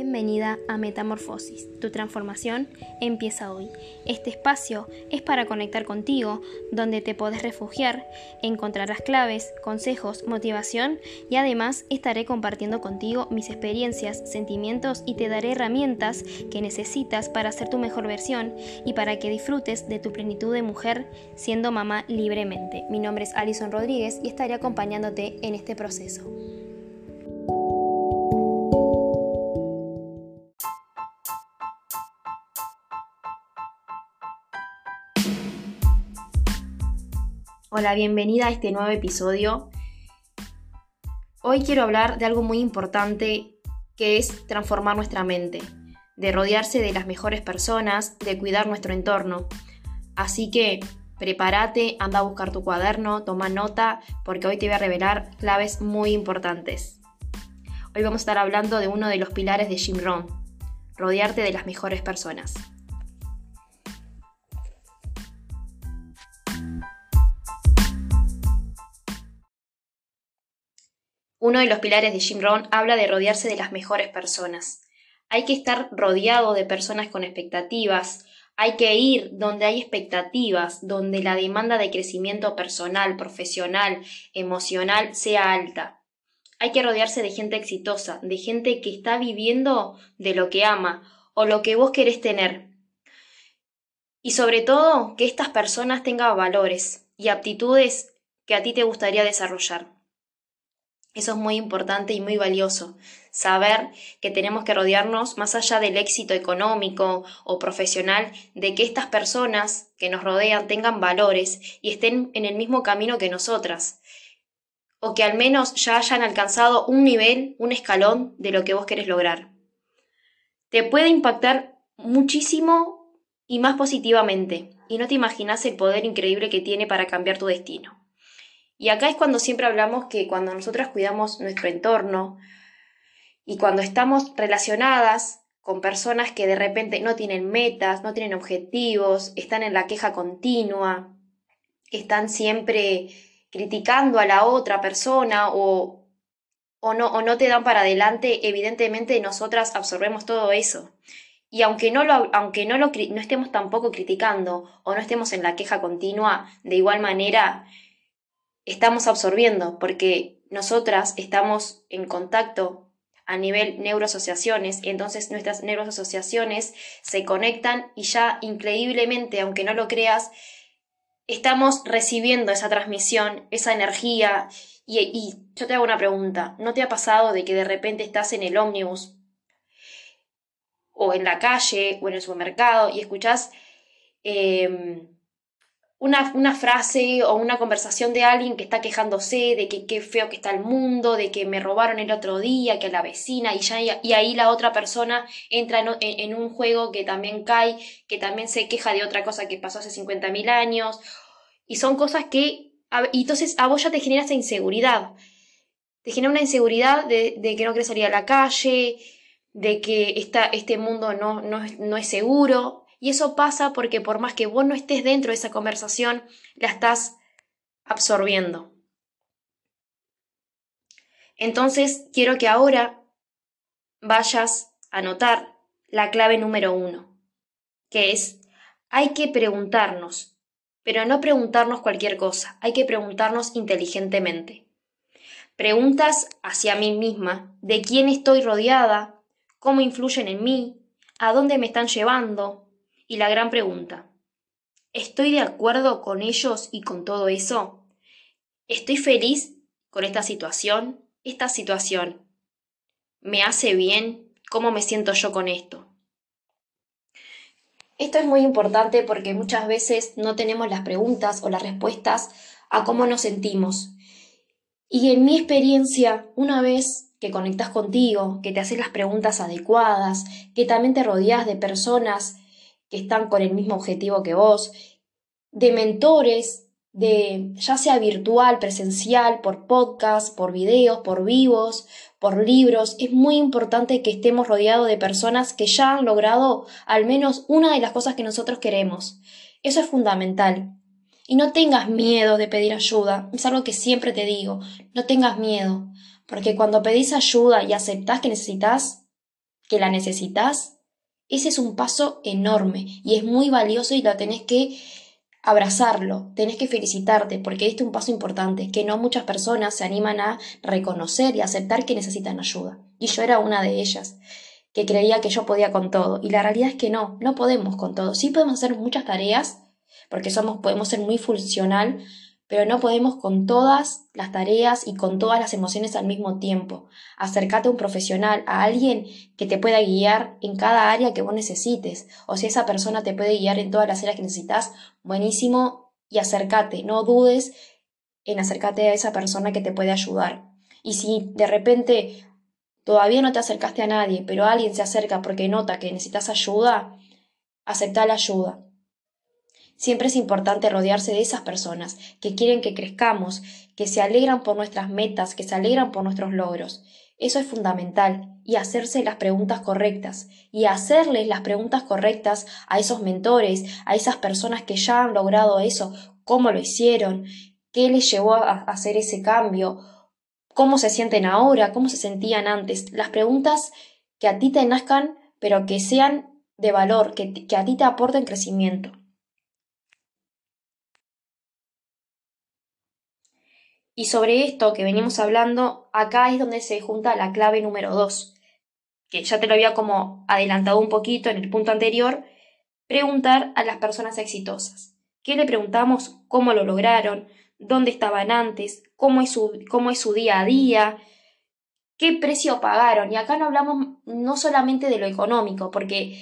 Bienvenida a Metamorfosis. Tu transformación empieza hoy. Este espacio es para conectar contigo, donde te podés refugiar, encontrarás claves, consejos, motivación y además estaré compartiendo contigo mis experiencias, sentimientos y te daré herramientas que necesitas para ser tu mejor versión y para que disfrutes de tu plenitud de mujer siendo mamá libremente. Mi nombre es Alison Rodríguez y estaré acompañándote en este proceso. Hola, bienvenida a este nuevo episodio. Hoy quiero hablar de algo muy importante que es transformar nuestra mente, de rodearse de las mejores personas, de cuidar nuestro entorno. Así que prepárate, anda a buscar tu cuaderno, toma nota, porque hoy te voy a revelar claves muy importantes. Hoy vamos a estar hablando de uno de los pilares de Jim Rohn, rodearte de las mejores personas. Uno de los pilares de Jim Rohn habla de rodearse de las mejores personas. Hay que estar rodeado de personas con expectativas, hay que ir donde hay expectativas, donde la demanda de crecimiento personal, profesional, emocional sea alta. Hay que rodearse de gente exitosa, de gente que está viviendo de lo que ama o lo que vos querés tener. Y sobre todo, que estas personas tengan valores y aptitudes que a ti te gustaría desarrollar. Eso es muy importante y muy valioso. Saber que tenemos que rodearnos, más allá del éxito económico o profesional, de que estas personas que nos rodean tengan valores y estén en el mismo camino que nosotras. O que al menos ya hayan alcanzado un nivel, un escalón de lo que vos querés lograr. Te puede impactar muchísimo y más positivamente. Y no te imaginas el poder increíble que tiene para cambiar tu destino. Y acá es cuando siempre hablamos que cuando nosotras cuidamos nuestro entorno y cuando estamos relacionadas con personas que de repente no tienen metas, no tienen objetivos, están en la queja continua, están siempre criticando a la otra persona o, o, no, o no te dan para adelante, evidentemente nosotras absorbemos todo eso. Y aunque no, lo, aunque no, lo, no estemos tampoco criticando o no estemos en la queja continua, de igual manera estamos absorbiendo, porque nosotras estamos en contacto a nivel neuroasociaciones, entonces nuestras neuroasociaciones se conectan y ya increíblemente, aunque no lo creas, estamos recibiendo esa transmisión, esa energía. Y, y yo te hago una pregunta, ¿no te ha pasado de que de repente estás en el ómnibus o en la calle o en el supermercado y escuchás eh, una, frase o una conversación de alguien que está quejándose de que qué feo que está el mundo, de que me robaron el otro día, que la vecina, y, ya, y ahí la otra persona entra en, un juego que también cae, que también se queja de otra cosa que pasó hace 50.000 años. Y son cosas que... Y entonces a vos ya te genera esa inseguridad. Te genera una inseguridad de, que no querés salir a la calle, de que esta, este mundo no, no, no es seguro. Y eso pasa porque por más que vos no estés dentro de esa conversación, la estás absorbiendo. Entonces, quiero que ahora vayas a notar la clave número uno, que es, hay que preguntarnos, pero no preguntarnos cualquier cosa, hay que preguntarnos inteligentemente. Preguntas hacia mí misma, de quién estoy rodeada, cómo influyen en mí, a dónde me están llevando, y la gran pregunta, ¿estoy de acuerdo con ellos y con todo eso? ¿Estoy feliz con esta situación? ¿Esta situación me hace bien? ¿Cómo me siento yo con esto? Esto es muy importante porque muchas veces no tenemos las preguntas o las respuestas a cómo nos sentimos. Y en mi experiencia, una vez que conectas contigo, que te haces las preguntas adecuadas, que también te rodeas de personas que están con el mismo objetivo que vos, de mentores, de ya sea virtual, presencial, por podcast, por videos, por vivos, por libros. Es muy importante que estemos rodeados de personas que ya han logrado al menos una de las cosas que nosotros queremos. Eso es fundamental. Y no tengas miedo de pedir ayuda. Es algo que siempre te digo. No tengas miedo. Porque cuando pedís ayuda y aceptás que necesitas, que la necesitas, ese es un paso enorme y es muy valioso y lo tenés que abrazarlo, tenés que felicitarte porque este es un paso importante, que no muchas personas se animan a reconocer y aceptar que necesitan ayuda. Y yo era una de ellas, que creía que yo podía con todo. Y la realidad es que no, no podemos con todo. Sí podemos hacer muchas tareas, porque somos, podemos ser muy funcional, pero no podemos con todas las tareas y con todas las emociones al mismo tiempo. Acércate a un profesional, a alguien que te pueda guiar en cada área que vos necesites. O si esa persona te puede guiar en todas las áreas que necesitas, buenísimo, y acércate, no dudes en acercarte a esa persona que te puede ayudar. Y si de repente todavía no te acercaste a nadie, pero alguien se acerca porque nota que necesitas ayuda, acepta la ayuda. Siempre es importante rodearse de esas personas que quieren que crezcamos, que se alegran por nuestras metas, que se alegran por nuestros logros. Eso es fundamental y hacerse las preguntas correctas y hacerles las preguntas correctas a esos mentores, a esas personas que ya han logrado eso, cómo lo hicieron, qué les llevó a hacer ese cambio, cómo se sienten ahora, cómo se sentían antes. Las preguntas que a ti te nazcan, pero que sean de valor, que, a ti te aporten crecimiento. Y sobre esto que venimos hablando, acá es donde se junta la clave número 2, que ya te lo había como adelantado un poquito en el punto anterior, preguntar a las personas exitosas. ¿Qué le preguntamos? ¿Cómo lo lograron? ¿Dónde estaban antes? ¿Cómo es su, cómo es su día a día? ¿Qué precio pagaron? Y acá no hablamos no solamente de lo económico, porque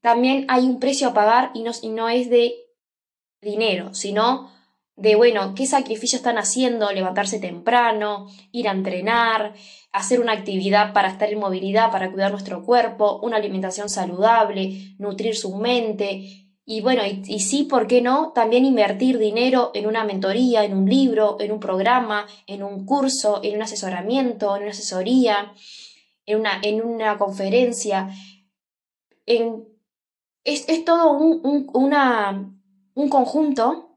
también hay un precio a pagar y no, y no es de dinero, sino de, bueno, qué sacrificio están haciendo, levantarse temprano, ir a entrenar, hacer una actividad para estar en movilidad, para cuidar nuestro cuerpo, una alimentación saludable, nutrir su mente. Y bueno, y, sí, ¿por qué no? También invertir dinero en una mentoría, en un libro, en un programa, en un curso, en un asesoramiento, en una asesoría, en una, en una conferencia. En, es, es todo un, un, una, un conjunto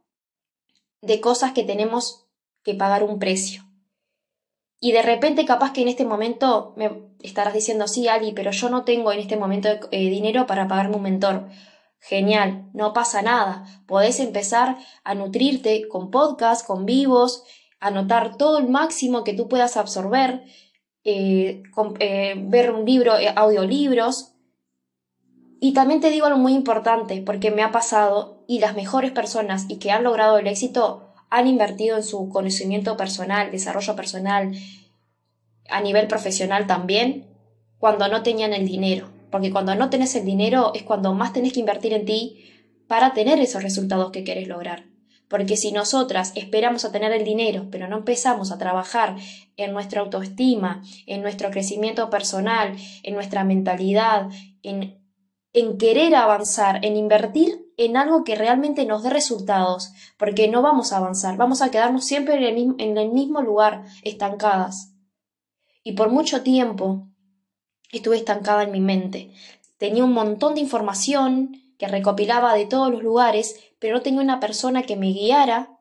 de cosas que tenemos que pagar un precio. Y de repente capaz que en este momento me estarás diciendo, sí, Ali, pero yo no tengo en este momento eh, dinero para pagarme un mentor. Genial, no pasa nada. Podés empezar a nutrirte con podcasts, con vivos, anotar todo el máximo que tú puedas absorber, eh, eh, ver un libro, audiolibros. Y también te digo algo muy importante, porque me ha pasado y las mejores personas y que han logrado el éxito han invertido en su conocimiento personal, desarrollo personal, a nivel profesional también, cuando no tenían el dinero. Porque cuando no tenés el dinero es cuando más tenés que invertir en ti para tener esos resultados que querés lograr. Porque si nosotras esperamos a tener el dinero, pero no empezamos a trabajar en nuestra autoestima, en nuestro crecimiento personal, en nuestra mentalidad, en, en querer avanzar, en invertir en algo que realmente nos dé resultados, porque no vamos a avanzar, vamos a quedarnos siempre en el, mismo, lugar, estancadas. Y por mucho tiempo estuve estancada en mi mente. Tenía un montón de información que recopilaba de todos los lugares, pero no tenía una persona que me guiara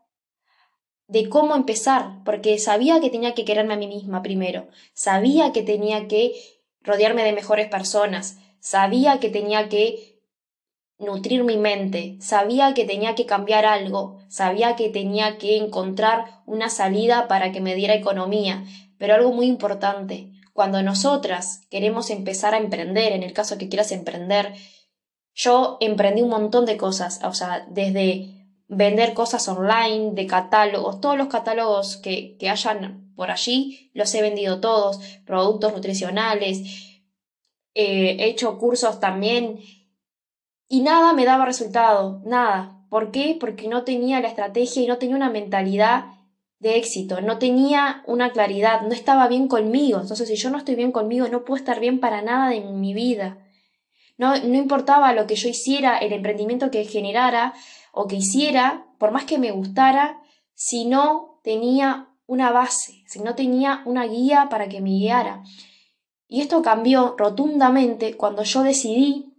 de cómo empezar, porque sabía que tenía que quererme a mí misma primero, sabía que tenía que rodearme de mejores personas, sabía que tenía que nutrir mi mente, sabía que tenía que cambiar algo, sabía que tenía que encontrar una salida para que me diera economía, pero algo muy importante, cuando nosotras queremos empezar a emprender, en el caso que quieras emprender, yo emprendí un montón de cosas, o sea, desde vender cosas online, de catálogos, todos los catálogos que, que hayan por allí, los he vendido todos, productos nutricionales, eh, he hecho cursos también y nada me daba resultado, nada. ¿Por qué? Porque no tenía la estrategia y no tenía una mentalidad de éxito, no tenía una claridad, no estaba bien conmigo. Entonces, si yo no estoy bien conmigo, no puedo estar bien para nada en mi vida. No, no importaba lo que yo hiciera, el emprendimiento que generara o que hiciera, por más que me gustara, si no tenía una base, si no tenía una guía para que me guiara. Y esto cambió rotundamente cuando yo decidí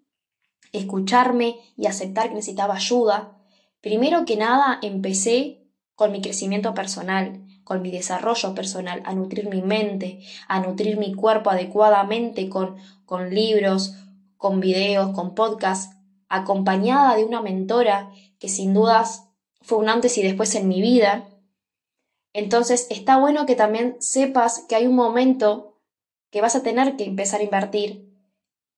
escucharme y aceptar que necesitaba ayuda, primero que nada empecé con mi crecimiento personal, con mi desarrollo personal, a nutrir mi mente, a nutrir mi cuerpo adecuadamente con, con libros, con videos, con podcasts, acompañada de una mentora que sin dudas fue un antes y después en mi vida. Entonces está bueno que también sepas que hay un momento que vas a tener que empezar a invertir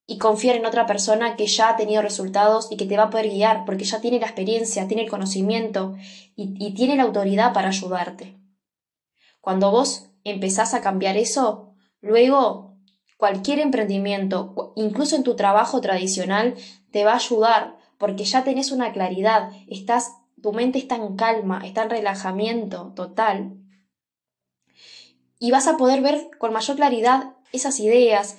y confiar en otra persona que ya ha tenido resultados y que te va a poder guiar porque ya tiene la experiencia, tiene el conocimiento y, y tiene la autoridad para ayudarte. Cuando vos empezás a cambiar eso, luego cualquier emprendimiento, incluso en tu trabajo tradicional, te va a ayudar porque ya tenés una claridad, estás, tu mente está en calma, está en relajamiento total y vas a poder ver con mayor claridad esas ideas,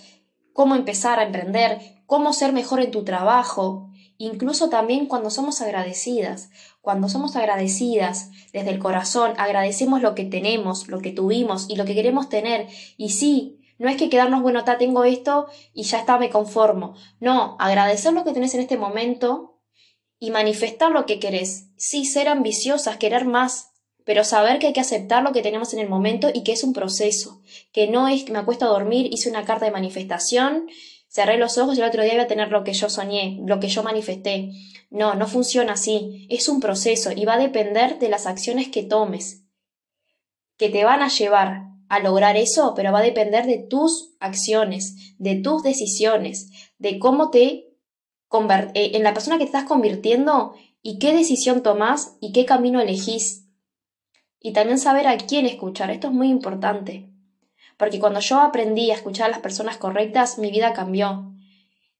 cómo empezar a emprender, cómo ser mejor en tu trabajo, incluso también cuando somos agradecidas. Cuando somos agradecidas desde el corazón, agradecemos lo que tenemos, lo que tuvimos y lo que queremos tener. Y sí, no es que quedarnos, bueno, ta, tengo esto y ya está, me conformo. No, agradecer lo que tenés en este momento y manifestar lo que querés. Sí, ser ambiciosas, querer más, pero saber que hay que aceptar lo que tenemos en el momento y que es un proceso, que no es que me acuesto a dormir, hice una carta de manifestación, cerré los ojos y el otro día voy a tener lo que yo soñé, lo que yo manifesté. No, no funciona así, es un proceso y va a depender de las acciones que tomes, que te van a llevar a lograr eso, pero va a depender de tus acciones, de tus decisiones, de cómo te eh, en la persona que te estás convirtiendo y qué decisión tomás y qué camino elegís y también saber a quién escuchar. Esto es muy importante. Porque cuando yo aprendí a escuchar a las personas correctas, mi vida cambió.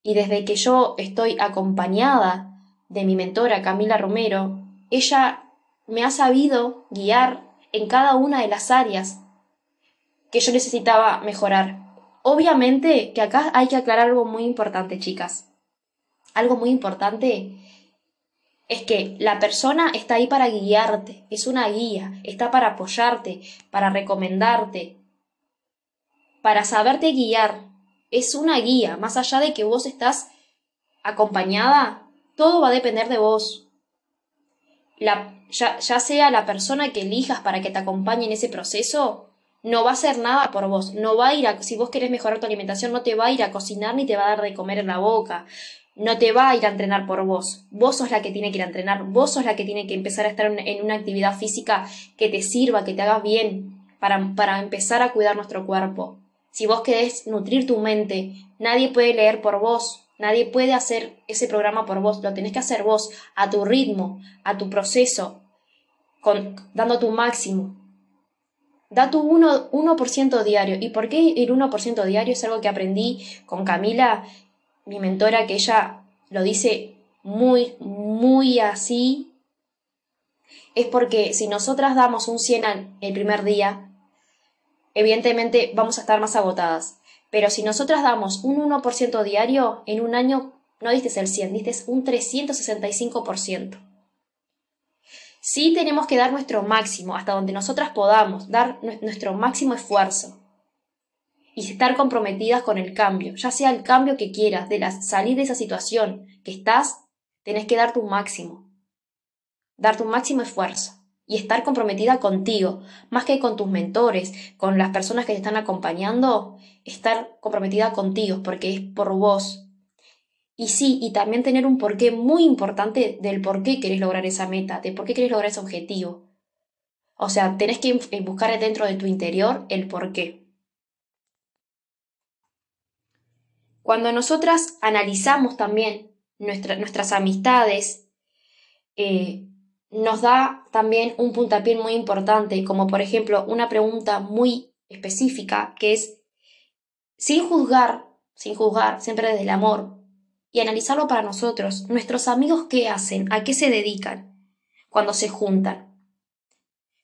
Y desde que yo estoy acompañada de mi mentora Camila Romero, ella me ha sabido guiar en cada una de las áreas que yo necesitaba mejorar. Obviamente que acá hay que aclarar algo muy importante, chicas. Algo muy importante es que la persona está ahí para guiarte, es una guía, está para apoyarte, para recomendarte, para saberte guiar. Es una guía, más allá de que vos estás acompañada, todo va a depender de vos. La, ya, ya sea la persona que elijas para que te acompañe en ese proceso, no va a hacer nada por vos, no va a ir a, si vos querés mejorar tu alimentación, no te va a ir a cocinar ni te va a dar de comer en la boca, no te va a ir a entrenar por vos. Vos sos la que tiene que ir a entrenar, vos sos la que tiene que empezar a estar en una actividad física que te sirva, que te haga bien, para, para empezar a cuidar nuestro cuerpo. Si vos querés nutrir tu mente, nadie puede leer por vos, nadie puede hacer ese programa por vos, lo tenés que hacer vos, a tu ritmo, a tu proceso, con, dando tu máximo. Da tu 1%, 1 diario. ¿Y por qué el 1% diario? Es algo que aprendí con Camila mi mentora, que ella lo dice muy, muy así, es porque si nosotras damos un 100 el primer día, evidentemente vamos a estar más agotadas. Pero si nosotras damos un 1% diario, en un año no diste el 100, diste un 365%. Sí tenemos que dar nuestro máximo, hasta donde nosotras podamos, dar nuestro máximo esfuerzo y estar comprometidas con el cambio, ya sea el cambio que quieras, de la, salir de esa situación que estás, tenés que dar tu máximo, dar tu máximo esfuerzo y estar comprometida contigo, más que con tus mentores, con las personas que te están acompañando, estar comprometida contigo, porque es por vos. Y sí, y también tener un porqué muy importante del por qué querés lograr esa meta, de por qué querés lograr ese objetivo. O sea, tenés que buscar dentro de tu interior el porqué. Cuando nosotras analizamos también nuestras amistades, eh, nos da también un puntapié muy importante, como por ejemplo una pregunta muy específica que es, sin juzgar, sin juzgar, siempre desde el amor, y analizarlo para nosotros, nuestros amigos qué hacen, a qué se dedican cuando se juntan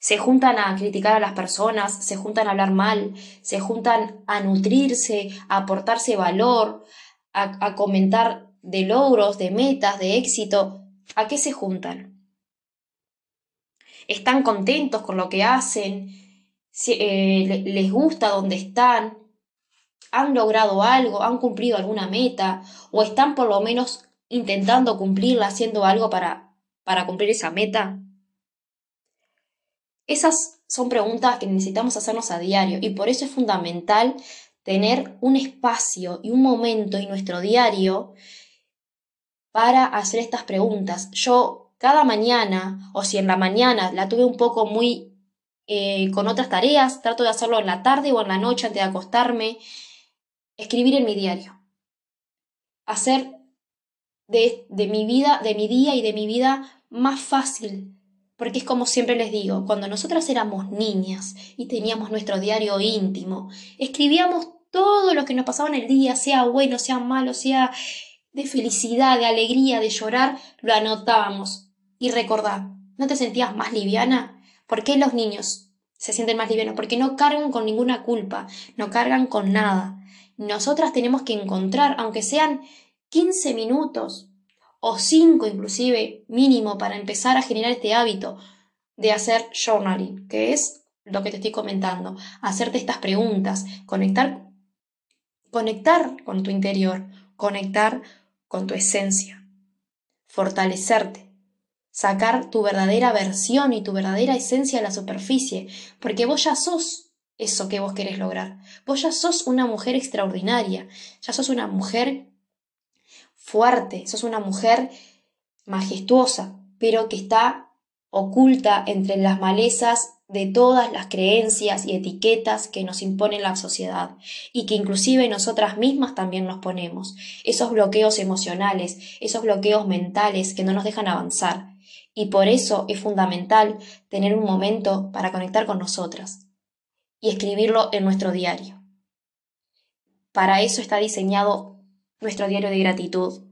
se juntan a criticar a las personas, se juntan a hablar mal, se juntan a nutrirse, a aportarse valor, a, comentar de logros, de metas, de éxito. ¿A qué se juntan? ¿Están contentos con lo que hacen? Eh, ¿Les gusta donde están? ¿Han logrado algo? ¿Han cumplido alguna meta? ¿O están por lo menos intentando cumplirla, haciendo algo para, para cumplir esa meta? Esas son preguntas que necesitamos hacernos a diario y por eso es fundamental tener un espacio y un momento en nuestro diario para hacer estas preguntas. Yo cada mañana, o si en la mañana la tuve un poco muy eh, con otras tareas, trato de hacerlo en la tarde o en la noche antes de acostarme, escribir en mi diario. Hacer de, de mi vida, de mi día y de mi vida más fácil. Porque es como siempre les digo, cuando nosotras éramos niñas y teníamos nuestro diario íntimo, escribíamos todo lo que nos pasaba en el día, sea bueno, sea malo, sea de felicidad, de alegría, de llorar, lo anotábamos. Y recordad, ¿no te sentías más liviana? ¿Por qué los niños se sienten más livianos? Porque no cargan con ninguna culpa, no cargan con nada. Nosotras tenemos que encontrar, aunque sean 15 minutos o 5 inclusive mínimo para empezar a generar este hábito de hacer journaling, que es lo que te estoy comentando, hacerte estas preguntas, conectar conectar con tu interior, conectar con tu esencia, fortalecerte, sacar tu verdadera versión y tu verdadera esencia a la superficie, porque vos ya sos eso que vos querés lograr. Vos ya sos una mujer extraordinaria, ya sos una mujer fuerte, sos una mujer majestuosa, pero que está oculta entre las malezas de todas las creencias y etiquetas que nos impone la sociedad y que inclusive nosotras mismas también nos ponemos, esos bloqueos emocionales, esos bloqueos mentales que no nos dejan avanzar. Y por eso es fundamental tener un momento para conectar con nosotras y escribirlo en nuestro diario. Para eso está diseñado nuestro diario de gratitud.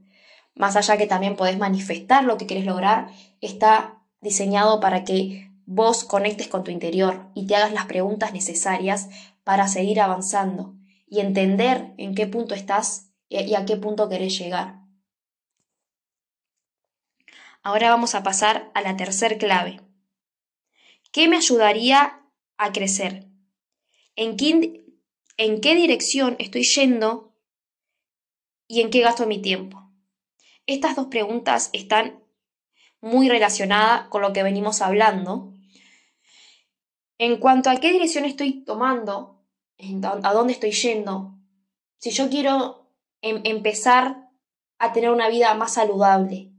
Más allá que también podés manifestar lo que querés lograr, está diseñado para que vos conectes con tu interior y te hagas las preguntas necesarias para seguir avanzando y entender en qué punto estás y a qué punto querés llegar. Ahora vamos a pasar a la tercer clave. ¿Qué me ayudaría a crecer? ¿En qué, ¿En qué dirección estoy yendo y en qué gasto mi tiempo? Estas dos preguntas están muy relacionada con lo que venimos hablando. En cuanto a qué dirección estoy tomando, a dónde estoy yendo, si yo quiero em, empezar a tener una vida más saludable,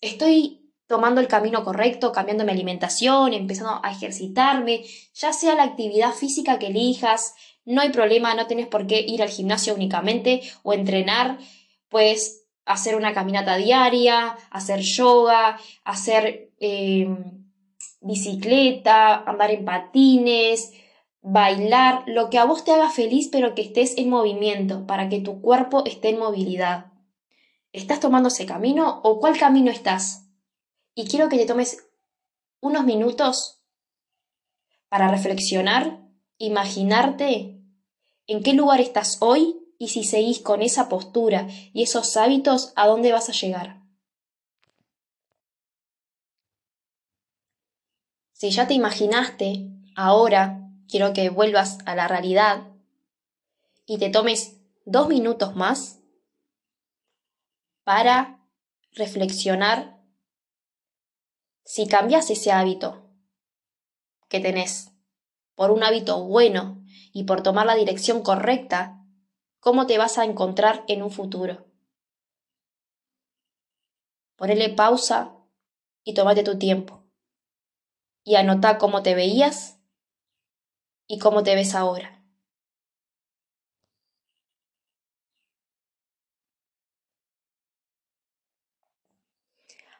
estoy tomando el camino correcto, cambiando mi alimentación, empezando a ejercitarme, ya sea la actividad física que elijas, no hay problema, no tienes por qué ir al gimnasio únicamente o entrenar, pues hacer una caminata diaria, hacer yoga, hacer eh, bicicleta, andar en patines, bailar, lo que a vos te haga feliz pero que estés en movimiento, para que tu cuerpo esté en movilidad. ¿Estás tomando ese camino o cuál camino estás? Y quiero que te tomes unos minutos para reflexionar, imaginarte en qué lugar estás hoy y si seguís con esa postura y esos hábitos, ¿a dónde vas a llegar? Si ya te imaginaste, ahora quiero que vuelvas a la realidad y te tomes dos minutos más para reflexionar si cambias ese hábito que tenés por un hábito bueno y por tomar la dirección correcta cómo te vas a encontrar en un futuro. Ponele pausa y tómate tu tiempo. Y anota cómo te veías y cómo te ves ahora.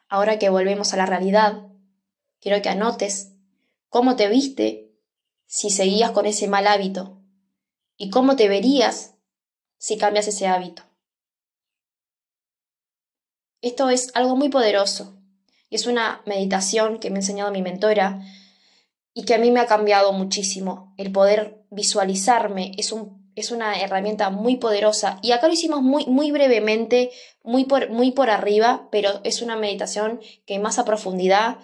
Ahora que volvemos a la realidad, quiero que anotes cómo te viste si seguías con ese mal hábito y cómo te verías si cambias ese hábito. Esto es algo muy poderoso y es una meditación que me ha enseñado mi mentora y que a mí me ha cambiado muchísimo. El poder visualizarme es, un, es una herramienta muy poderosa y acá lo hicimos muy, muy brevemente, muy por, muy por arriba, pero es una meditación que más a profundidad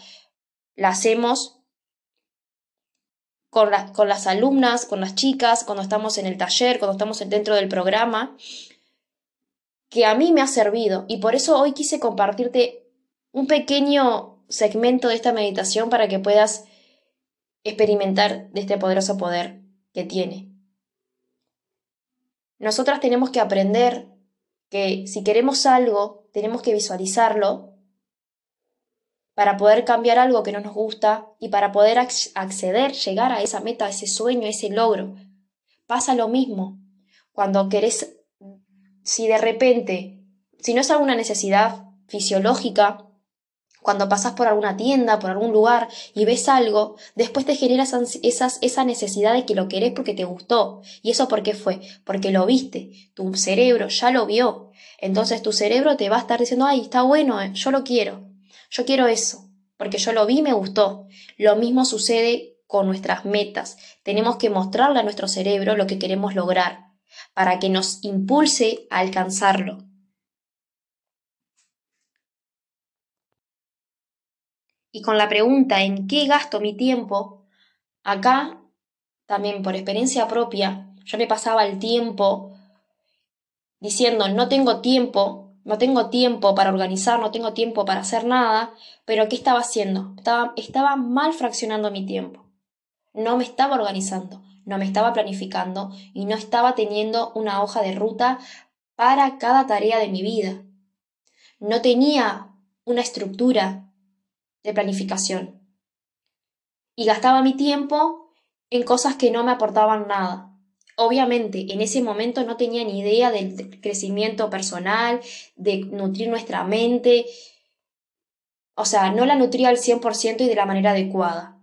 la hacemos con, con las alumnas, con las chicas, cuando estamos en el taller, cuando estamos dentro del programa, que a mí me ha servido. Y por eso hoy quise compartirte un pequeño segmento de esta meditación para que puedas experimentar de este poderoso poder que tiene. Nosotras tenemos que aprender que si queremos algo, tenemos que visualizarlo para poder cambiar algo que no nos gusta y para poder acceder, llegar a esa meta, a ese sueño, a ese logro. Pasa lo mismo. Cuando querés, si de repente, si no es alguna necesidad fisiológica, cuando pasas por alguna tienda, por algún lugar y ves algo, después te genera esa necesidad de que lo querés porque te gustó. ¿Y eso por qué fue? Porque lo viste. Tu cerebro ya lo vio. Entonces tu cerebro te va a estar diciendo, ay, está bueno, eh, yo lo quiero. Yo quiero eso. Porque yo lo vi y me gustó. Lo mismo sucede con nuestras metas. Tenemos que mostrarle a nuestro cerebro lo que queremos lograr para que nos impulse a alcanzarlo. y con la pregunta en qué gasto mi tiempo, acá, también por experiencia propia, yo me pasaba el tiempo diciendo no tengo tiempo, no tengo tiempo para organizar, no tengo tiempo para hacer nada, pero ¿qué estaba haciendo? Estaba, estaba mal fraccionando mi tiempo. No me estaba organizando, no me estaba planificando y no estaba teniendo una hoja de ruta para cada tarea de mi vida. No tenía una estructura, de planificación. Y gastaba mi tiempo en cosas que no me aportaban nada. Obviamente, en ese momento no tenía ni idea del crecimiento personal, de nutrir nuestra mente. O sea, no la nutría al 100% y de la manera adecuada.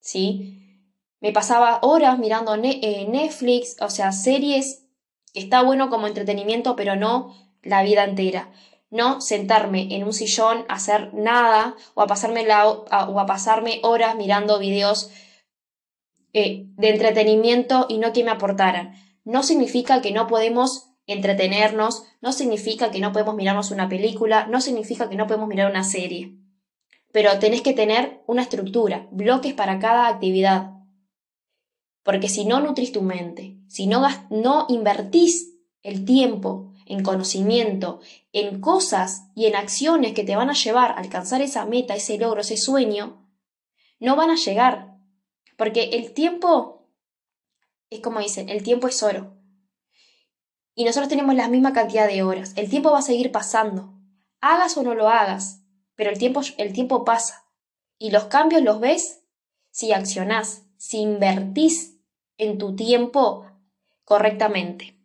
¿Sí? Me pasaba horas mirando eh, Netflix, o sea, series que está bueno como entretenimiento, pero no la vida entera no sentarme en un sillón a hacer nada o a pasarme, la, o a pasarme horas mirando videos eh, de entretenimiento y no que me aportaran. No significa que no podemos entretenernos, no significa que no podemos mirarnos una película, no significa que no podemos mirar una serie. Pero tenés que tener una estructura, bloques para cada actividad. Porque si no nutrís tu mente, si no, no invertís el tiempo en conocimiento, en cosas y en acciones que te van a llevar a alcanzar esa meta, ese logro, ese sueño, no van a llegar. Porque el tiempo, es como dicen, el tiempo es oro. Y nosotros tenemos la misma cantidad de horas. El tiempo va a seguir pasando. Hagas o no lo hagas, pero el tiempo, el tiempo pasa. Y los cambios los ves si accionás, si invertís en tu tiempo correctamente.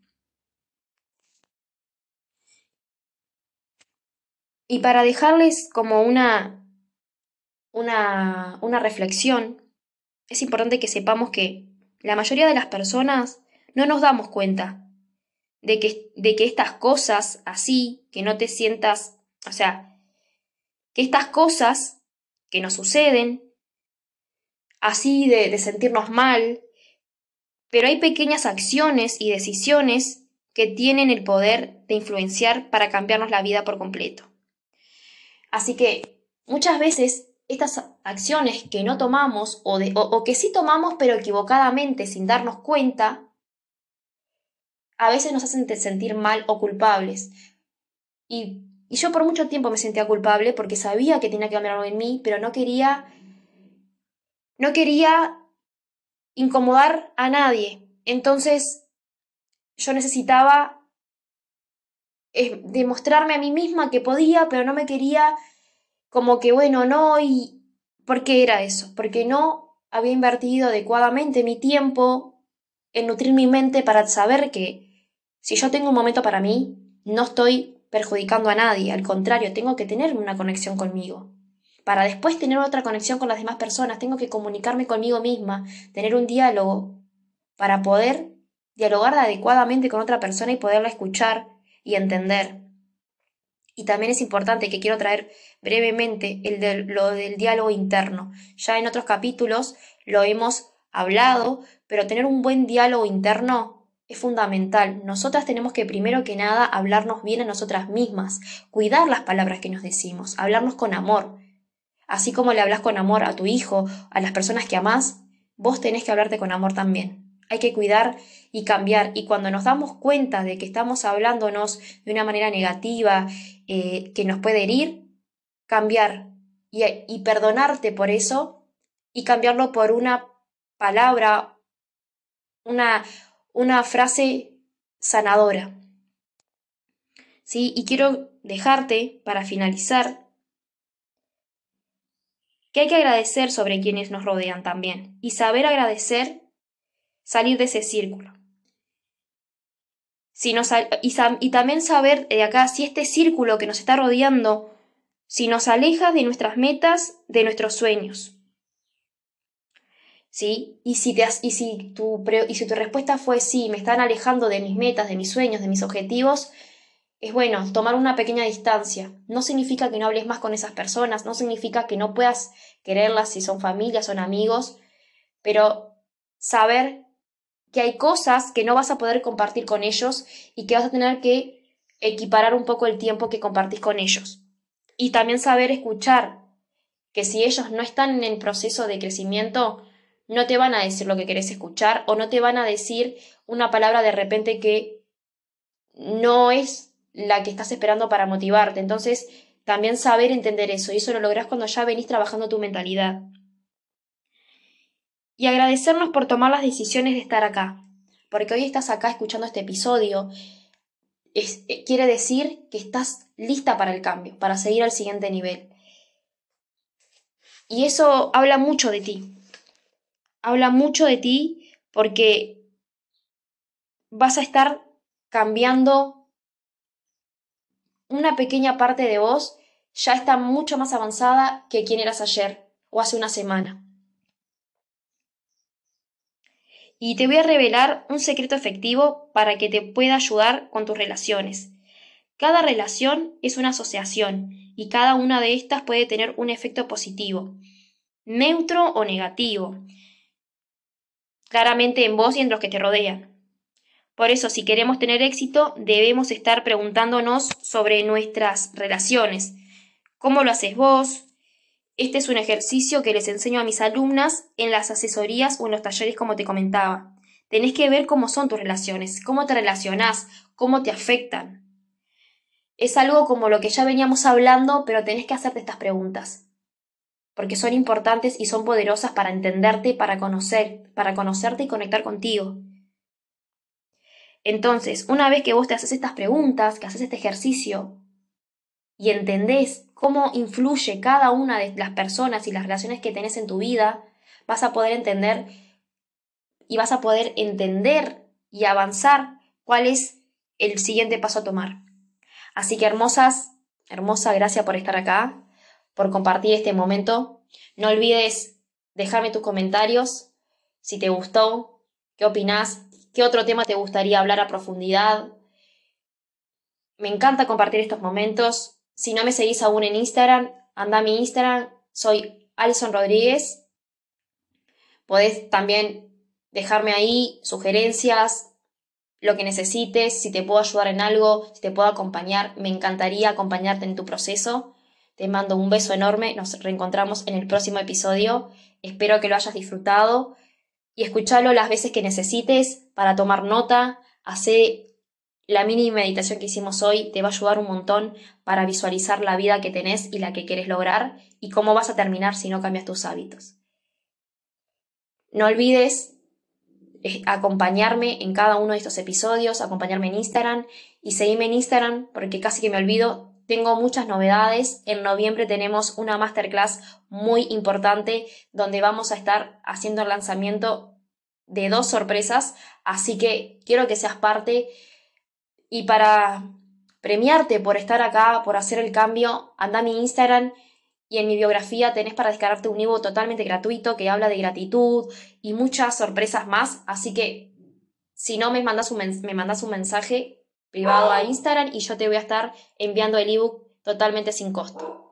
Y para dejarles como una, una, una reflexión, es importante que sepamos que la mayoría de las personas no nos damos cuenta de que, de que estas cosas así, que no te sientas, o sea, que estas cosas que nos suceden, así de, de sentirnos mal, pero hay pequeñas acciones y decisiones que tienen el poder de influenciar para cambiarnos la vida por completo. Así que muchas veces estas acciones que no tomamos o, o, que sí tomamos pero equivocadamente sin darnos cuenta, a veces nos hacen sentir mal o culpables. Y, y, yo por mucho tiempo me sentía culpable porque sabía que tenía que cambiar algo en mí, pero no quería, no quería incomodar a nadie. Entonces yo necesitaba demostrarme a mí misma que podía, pero no me quería como que, bueno, no, y ¿por qué era eso? Porque no había invertido adecuadamente mi tiempo en nutrir mi mente para saber que si yo tengo un momento para mí, no estoy perjudicando a nadie, al contrario, tengo que tener una conexión conmigo. Para después tener otra conexión con las demás personas, tengo que comunicarme conmigo misma, tener un diálogo, para poder dialogar adecuadamente con otra persona y poderla escuchar y entender. Y también es importante que quiero traer brevemente el de, lo del diálogo interno. Ya en otros capítulos lo hemos hablado, pero tener un buen diálogo interno es fundamental. Nosotras tenemos que primero que nada hablarnos bien a nosotras mismas, cuidar las palabras que nos decimos, hablarnos con amor. Así como le hablas con amor a tu hijo, a las personas que amás, vos tenés que hablarte con amor también. Hay que cuidar y cambiar. Y cuando nos damos cuenta de que estamos hablándonos de una manera negativa, eh, que nos puede herir, cambiar y, y perdonarte por eso y cambiarlo por una palabra, una, una frase sanadora. ¿Sí? Y quiero dejarte, para finalizar, que hay que agradecer sobre quienes nos rodean también y saber agradecer, salir de ese círculo. Si y, y también saber de acá si este círculo que nos está rodeando, si nos aleja de nuestras metas, de nuestros sueños. ¿Sí? Y si, te, tu, y si tu respuesta fue sí, me están alejando de mis metas, de mis sueños, de mis objetivos, es bueno tomar una pequeña distancia. No significa que no hables más con esas personas, no significa que no puedas quererlas si son familias, son amigos, pero saber que hay cosas que no vas a poder compartir con ellos y que vas a tener que equiparar un poco el tiempo que compartís con ellos. Y también saber escuchar que si ellos no están en el proceso de crecimiento, no te van a decir lo que querés escuchar o no te van a decir una palabra de repente que no es la que estás esperando para motivarte. Entonces, también saber entender eso, y eso lo lográs cuando ya venís trabajando tu mentalidad. Y agradecernos por tomar las decisiones de estar acá, porque hoy estás acá escuchando este episodio, eh, quiere decir que estás lista para el cambio, para seguir al siguiente nivel. Y eso habla mucho de ti. Habla mucho de ti porque vas a estar cambiando una pequeña parte de vos ya está mucho más avanzada que quien eras ayer o hace una semana. Y te voy a revelar un secreto efectivo para que te pueda ayudar con tus relaciones. Cada relación es una asociación y cada una de estas puede tener un efecto positivo, neutro o negativo, claramente en vos y en los que te rodean. Por eso, si queremos tener éxito, debemos estar preguntándonos sobre nuestras relaciones. ¿Cómo lo haces vos? Este es un ejercicio que les enseño a mis alumnas en las asesorías o en los talleres como te comentaba. Tenés que ver cómo son tus relaciones, cómo te relacionás, cómo te afectan. Es algo como lo que ya veníamos hablando, pero tenés que hacerte estas preguntas. Porque son importantes y son poderosas para entenderte, para conocer, para conocerte y conectar contigo. Entonces, una vez que vos te haces estas preguntas, que haces este ejercicio y entendés cómo influye cada una de las personas y las relaciones que tenés en tu vida, vas a poder entender y vas a poder entender y avanzar cuál es el siguiente paso a tomar. Así que hermosas, hermosa, gracias por estar acá, por compartir este momento. No olvides dejarme tus comentarios si te gustó, qué opinás, ¿Qué otro tema te gustaría hablar a profundidad? Me encanta compartir estos momentos. Si no me seguís aún en Instagram, anda a mi Instagram, soy Alison Rodríguez. Podés también dejarme ahí sugerencias, lo que necesites, si te puedo ayudar en algo, si te puedo acompañar. Me encantaría acompañarte en tu proceso. Te mando un beso enorme. Nos reencontramos en el próximo episodio. Espero que lo hayas disfrutado y escucharlo las veces que necesites para tomar nota, hacer la mini meditación que hicimos hoy te va a ayudar un montón para visualizar la vida que tenés y la que quieres lograr y cómo vas a terminar si no cambias tus hábitos. No olvides eh, acompañarme en cada uno de estos episodios, acompañarme en Instagram y seguirme en Instagram porque casi que me olvido. Tengo muchas novedades. En noviembre tenemos una masterclass muy importante donde vamos a estar haciendo el lanzamiento de dos sorpresas. Así que quiero que seas parte y para premiarte por estar acá, por hacer el cambio, anda a mi Instagram y en mi biografía tenés para descargarte un ebook totalmente gratuito que habla de gratitud y muchas sorpresas más. Así que si no me mandas un, me mandas un mensaje privado a Instagram y yo te voy a estar enviando el ebook totalmente sin costo.